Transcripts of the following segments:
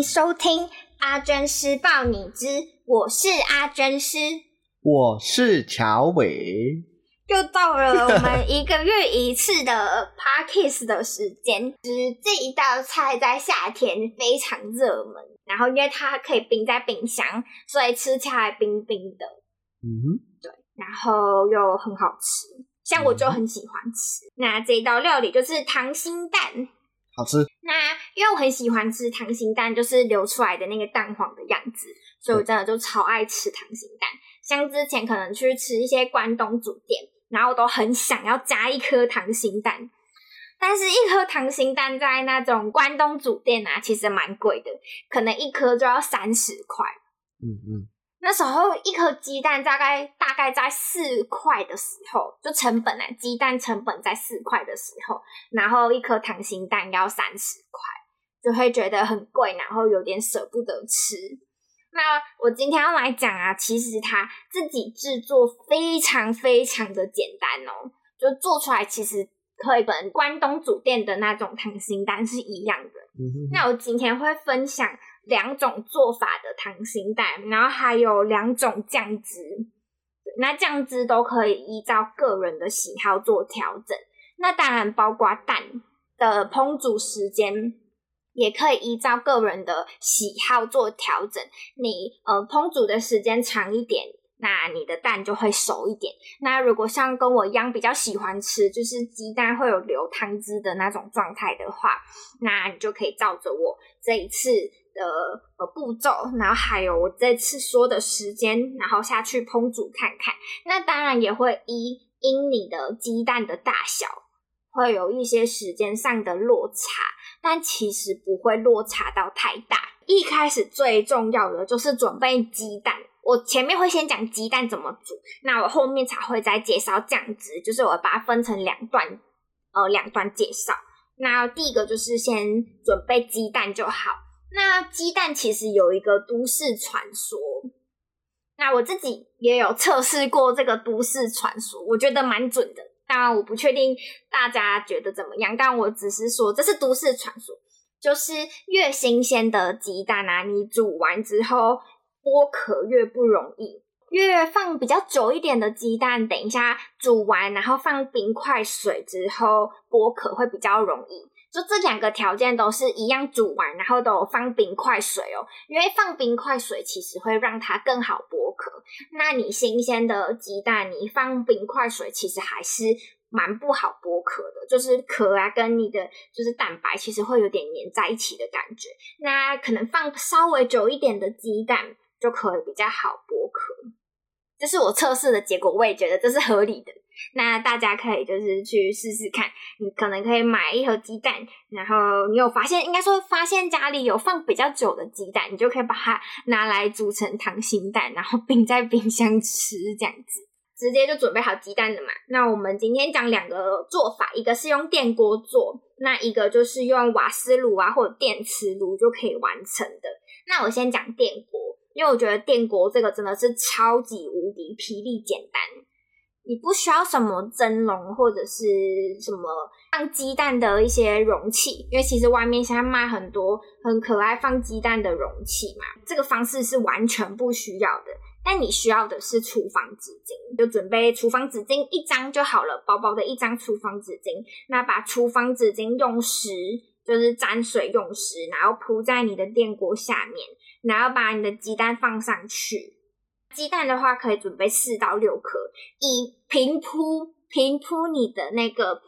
迎收听阿珍师报你知，我是阿珍师，我是乔伟，又到了我们一个月一次的 Podcast 的时间。就是这一道菜在夏天非常热门，然后因为它可以冰在冰箱，所以吃起来冰冰的。嗯哼，对，然后又很好吃，像我就很喜欢吃。嗯、那这一道料理就是溏心蛋。好吃。那因为我很喜欢吃溏心蛋，就是流出来的那个蛋黄的样子，所以我真的就超爱吃溏心蛋。像之前可能去吃一些关东煮店，然后我都很想要加一颗溏心蛋，但是一颗溏心蛋在那种关东煮店啊，其实蛮贵的，可能一颗就要三十块。嗯嗯。那时候一颗鸡蛋大概大概在四块的时候，就成本啊，鸡蛋成本在四块的时候，然后一颗溏心蛋要三十块，就会觉得很贵，然后有点舍不得吃。那我今天要来讲啊，其实它自己制作非常非常的简单哦，就做出来其实和一本关东煮店的那种溏心蛋是一样的。那我今天会分享。两种做法的溏心蛋，然后还有两种酱汁，那酱汁都可以依照个人的喜好做调整。那当然，包括蛋的烹煮时间，也可以依照个人的喜好做调整。你呃烹煮的时间长一点，那你的蛋就会熟一点。那如果像跟我一样比较喜欢吃，就是鸡蛋会有流汤汁的那种状态的话，那你就可以照着我这一次。的呃步骤，然后还有我这次说的时间，然后下去烹煮看看。那当然也会依因你的鸡蛋的大小，会有一些时间上的落差，但其实不会落差到太大。一开始最重要的就是准备鸡蛋，我前面会先讲鸡蛋怎么煮，那我后面才会再介绍酱汁，就是我把它分成两段，呃，两段介绍。那第一个就是先准备鸡蛋就好。那鸡蛋其实有一个都市传说，那我自己也有测试过这个都市传说，我觉得蛮准的。当然我不确定大家觉得怎么样，但我只是说这是都市传说，就是越新鲜的鸡蛋啊，你煮完之后剥壳越不容易，越放比较久一点的鸡蛋，等一下煮完然后放冰块水之后剥壳会比较容易。就这两个条件都是一样，煮完然后都放冰块水哦，因为放冰块水其实会让它更好剥壳。那你新鲜的鸡蛋，你放冰块水其实还是蛮不好剥壳的，就是壳啊跟你的就是蛋白其实会有点黏在一起的感觉。那可能放稍微久一点的鸡蛋就可以比较好剥壳。这是我测试的结果，我也觉得这是合理的。那大家可以就是去试试看，你可能可以买一盒鸡蛋，然后你有发现，应该说发现家里有放比较久的鸡蛋，你就可以把它拿来煮成溏心蛋，然后冰在冰箱吃，这样子直接就准备好鸡蛋了嘛。那我们今天讲两个做法，一个是用电锅做，那一个就是用瓦斯炉啊或者电磁炉就可以完成的。那我先讲电锅，因为我觉得电锅这个真的是超级无敌霹雳简单。你不需要什么蒸笼或者是什么放鸡蛋的一些容器，因为其实外面现在卖很多很可爱放鸡蛋的容器嘛。这个方式是完全不需要的，但你需要的是厨房纸巾，就准备厨房纸巾一张就好了，薄薄的一张厨房纸巾。那把厨房纸巾用湿，就是沾水用湿，然后铺在你的电锅下面，然后把你的鸡蛋放上去。鸡蛋的话，可以准备四到六颗，以平铺平铺你的那个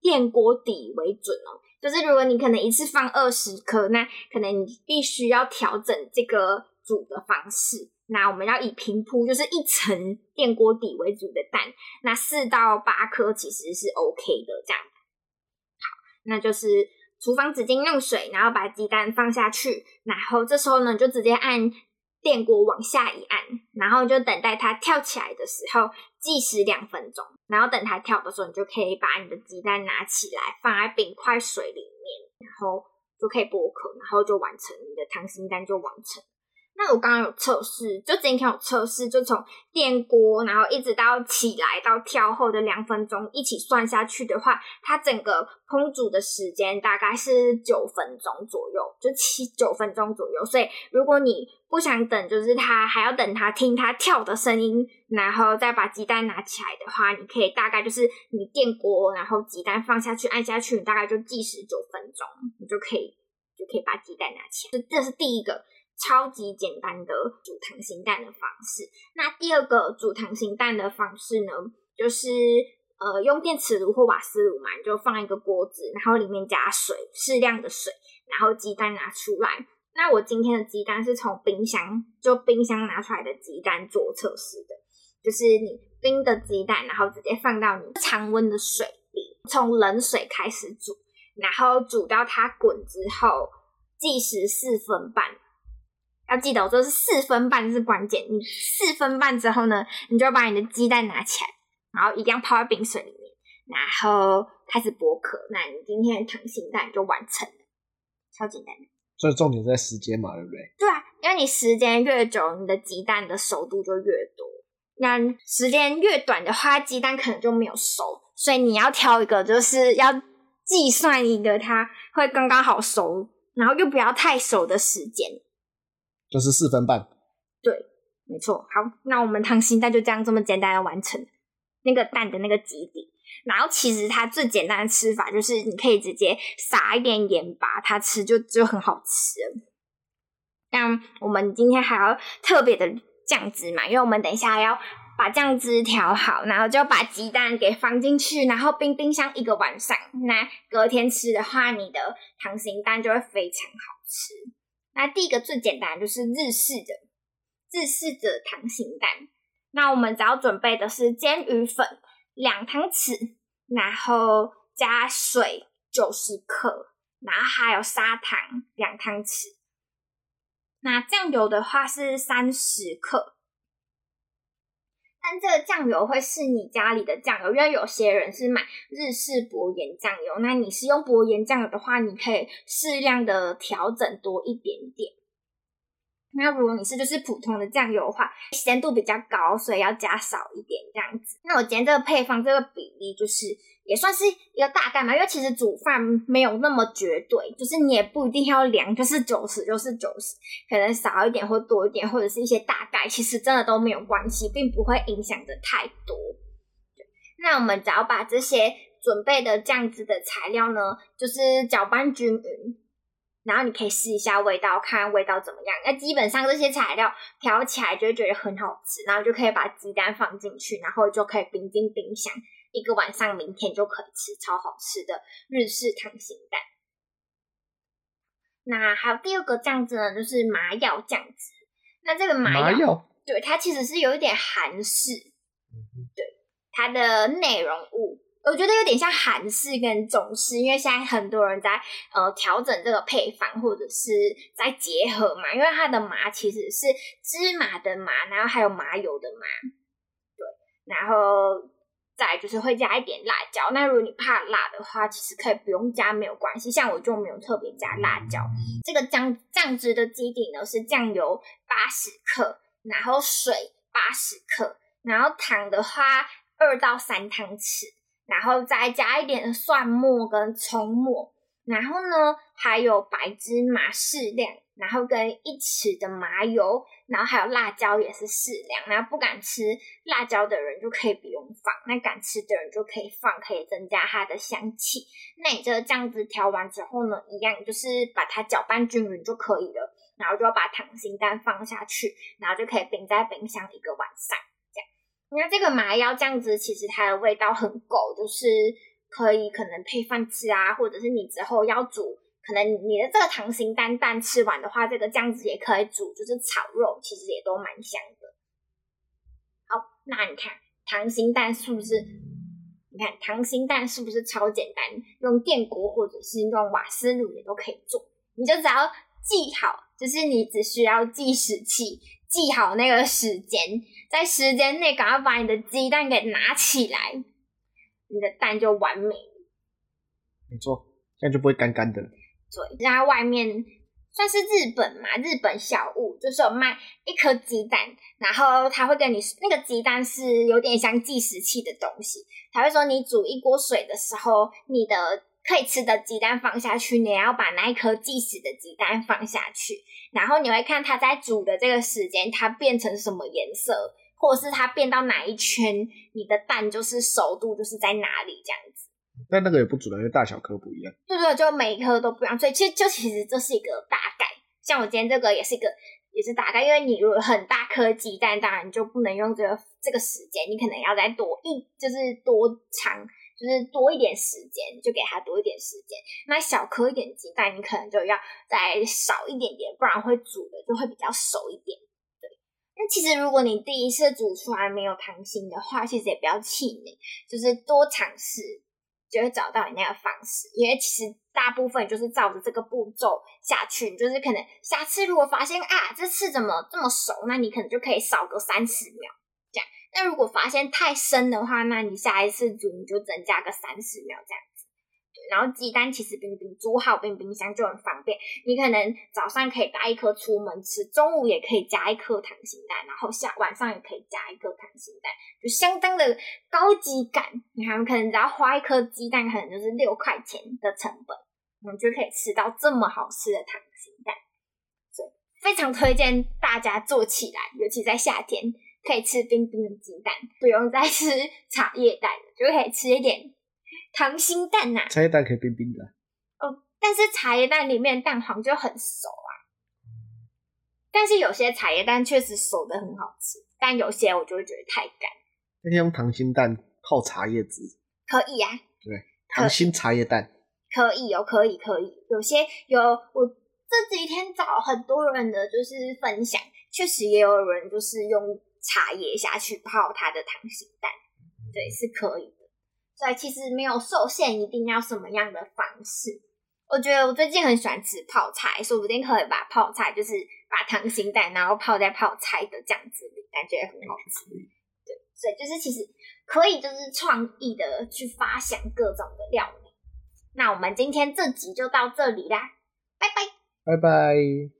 电锅底为准哦。就是如果你可能一次放二十颗，那可能你必须要调整这个煮的方式，那我们要以平铺，就是一层电锅底为主的蛋，那四到八颗其实是 OK 的，这样。好，那就是厨房纸巾用水，然后把鸡蛋放下去，然后这时候呢，就直接按电锅往下一按，然后就等待它跳起来的时候计时两分钟，然后等它跳的时候，你就可以把你的鸡蛋拿起来放在冰块水里面，然后就可以剥壳，然后就完成你的溏心蛋就完成。那我刚刚有测试，就今天有测试，就从电锅，然后一直到起来到跳后的两分钟一起算下去的话，它整个烹煮的时间大概是九分钟左右，就七九分钟左右。所以如果你不想等，就是它还要等它听它跳的声音，然后再把鸡蛋拿起来的话，你可以大概就是你电锅，然后鸡蛋放下去按下去，你大概就计时九分钟，你就可以就可以把鸡蛋拿起来。这这是第一个。超级简单的煮溏心蛋的方式。那第二个煮溏心蛋的方式呢，就是呃用电磁炉或瓦斯炉嘛，你就放一个锅子，然后里面加水，适量的水，然后鸡蛋拿出来。那我今天的鸡蛋是从冰箱就冰箱拿出来的鸡蛋做测试的，就是你冰的鸡蛋，然后直接放到你常温的水里，从冷水开始煮，然后煮到它滚之后，计时四分半。要记得，我说是四分半是关键。你四分半之后呢，你就把你的鸡蛋拿起来，然后一定要泡在冰水里面，然后开始剥壳。那你今天的溏心蛋就完成了，超简单的。所以重点在时间嘛，对不对？对啊，因为你时间越久，你的鸡蛋的熟度就越多。那时间越短的话，鸡蛋可能就没有熟。所以你要挑一个，就是要计算一个它会刚刚好熟，然后又不要太熟的时间。就是四分半，对，没错。好，那我们溏心蛋就这样这么简单的完成那个蛋的那个基底。然后其实它最简单的吃法就是你可以直接撒一点盐巴，它吃就就很好吃。那我们今天还要特别的酱汁嘛，因为我们等一下要把酱汁调好，然后就把鸡蛋给放进去，然后冰冰箱一个晚上。那隔天吃的话，你的溏心蛋就会非常好吃。那第一个最简单就是日式的日式的糖心蛋。那我们只要准备的是煎鱼粉两汤匙，然后加水九十克，然后还有砂糖两汤匙。那酱油的话是三十克。但这个酱油会是你家里的酱油，因为有些人是买日式薄盐酱油。那你是用薄盐酱油的话，你可以适量的调整多一点点。那如果你是就是普通的酱油的话，咸度比较高，所以要加少一点这样子。那我今天这个配方这个比例就是也算是一个大概嘛，因为其实煮饭没有那么绝对，就是你也不一定要量，就是九十就是九十，可能少一点或多一点，或者是一些大概，其实真的都没有关系，并不会影响的太多。那我们只要把这些准备的酱汁的材料呢，就是搅拌均匀。然后你可以试一下味道，看味道怎么样。那基本上这些材料调起来就会觉得很好吃，然后就可以把鸡蛋放进去，然后就可以冰进冰箱一个晚上，明天就可以吃，超好吃的日式溏心蛋。那还有第二个酱汁呢，就是麻药酱汁。那这个麻药，麻药对，它其实是有一点韩式，对它的内容物。我觉得有点像韩式跟中式，因为现在很多人在呃调整这个配方，或者是在结合嘛。因为它的麻其实是芝麻的麻，然后还有麻油的麻，对，然后再就是会加一点辣椒。那如果你怕辣的话，其实可以不用加，没有关系。像我就没有特别加辣椒。这个酱酱汁的基底呢是酱油八十克，然后水八十克，然后糖的话二到三汤匙。然后再加一点蒜末跟葱末，然后呢还有白芝麻适量，然后跟一匙的麻油，然后还有辣椒也是适量。然后不敢吃辣椒的人就可以不用放，那敢吃的人就可以放，可以增加它的香气。那你这个酱汁调完之后呢，一样就是把它搅拌均匀就可以了。然后就要把溏心蛋放下去，然后就可以冰在冰箱一个晚上。那这个麻药酱汁其实它的味道很够，就是可以可能配饭吃啊，或者是你之后要煮可能你的这个溏心蛋蛋吃完的话，这个酱汁也可以煮，就是炒肉，其实也都蛮香的。好，那你看溏心蛋是不是？你看溏心蛋是不是超简单？用电锅或者是用瓦斯炉也都可以做，你就只要记好，就是你只需要计时器，记好那个时间，在时间内赶快把你的鸡蛋给拿起来，你的蛋就完美。没错，这样就不会干干的。对，在外面算是日本嘛，日本小物就是有卖一颗鸡蛋，然后他会跟你那个鸡蛋是有点像计时器的东西，他会说你煮一锅水的时候，你的可以吃的鸡蛋放下去，你要把那一颗计时的鸡蛋放下去，然后你会看它在煮的这个时间，它变成什么颜色，或者是它变到哪一圈，你的蛋就是熟度就是在哪里这样子。但那个也不准，因为大小颗不一样。对对，就每一颗都不一样，所以其实就其实这是一个大概。像我今天这个也是一个，也是大概，因为你如果很大颗鸡蛋，当然你就不能用这个这个时间，你可能要再多一，就是多长，就是多一点时间，就给它多一点时间。那小颗一点鸡蛋，你可能就要再少一点点，不然会煮的就会比较熟一点。对，那其实如果你第一次煮出来没有溏心的话，其实也不要气馁，就是多尝试。就会找到你那个方式，因为其实大部分就是照着这个步骤下去，就是可能下次如果发现啊，这次怎么这么熟，那你可能就可以少个三十秒。那如果发现太深的话，那你下一次煮你就增加个三十秒这样子。然后鸡蛋其实冰冰煮好冰冰箱就很方便，你可能早上可以带一颗出门吃，中午也可以加一颗溏心蛋，然后下晚上也可以加一颗溏心蛋，就相当的高级感。你看，可能只要花一颗鸡蛋，可能就是六块钱的成本，我们就可以吃到这么好吃的溏心蛋，所以非常推荐大家做起来，尤其在夏天可以吃冰冰的鸡蛋，不用再吃茶叶蛋，就可以吃一点。溏心蛋呐、啊，茶叶蛋可以冰冰的哦，但是茶叶蛋里面蛋黄就很熟啊。但是有些茶叶蛋确实熟的很好吃，但有些我就会觉得太干。那天用溏心蛋泡茶叶汁可以啊，对，溏心茶叶蛋可以哦，可以可以。有些有我这几天找很多人的就是分享，确实也有人就是用茶叶下去泡它的溏心蛋，对，是可以。的。所以，其实没有受限，一定要什么样的方式。我觉得我最近很喜欢吃泡菜，说不定可以把泡菜，就是把溏心蛋，然后泡在泡菜的酱汁里，感觉很好吃。对，所以就是其实可以，就是创意的去发想各种的料理。那我们今天这集就到这里啦，拜拜，拜拜。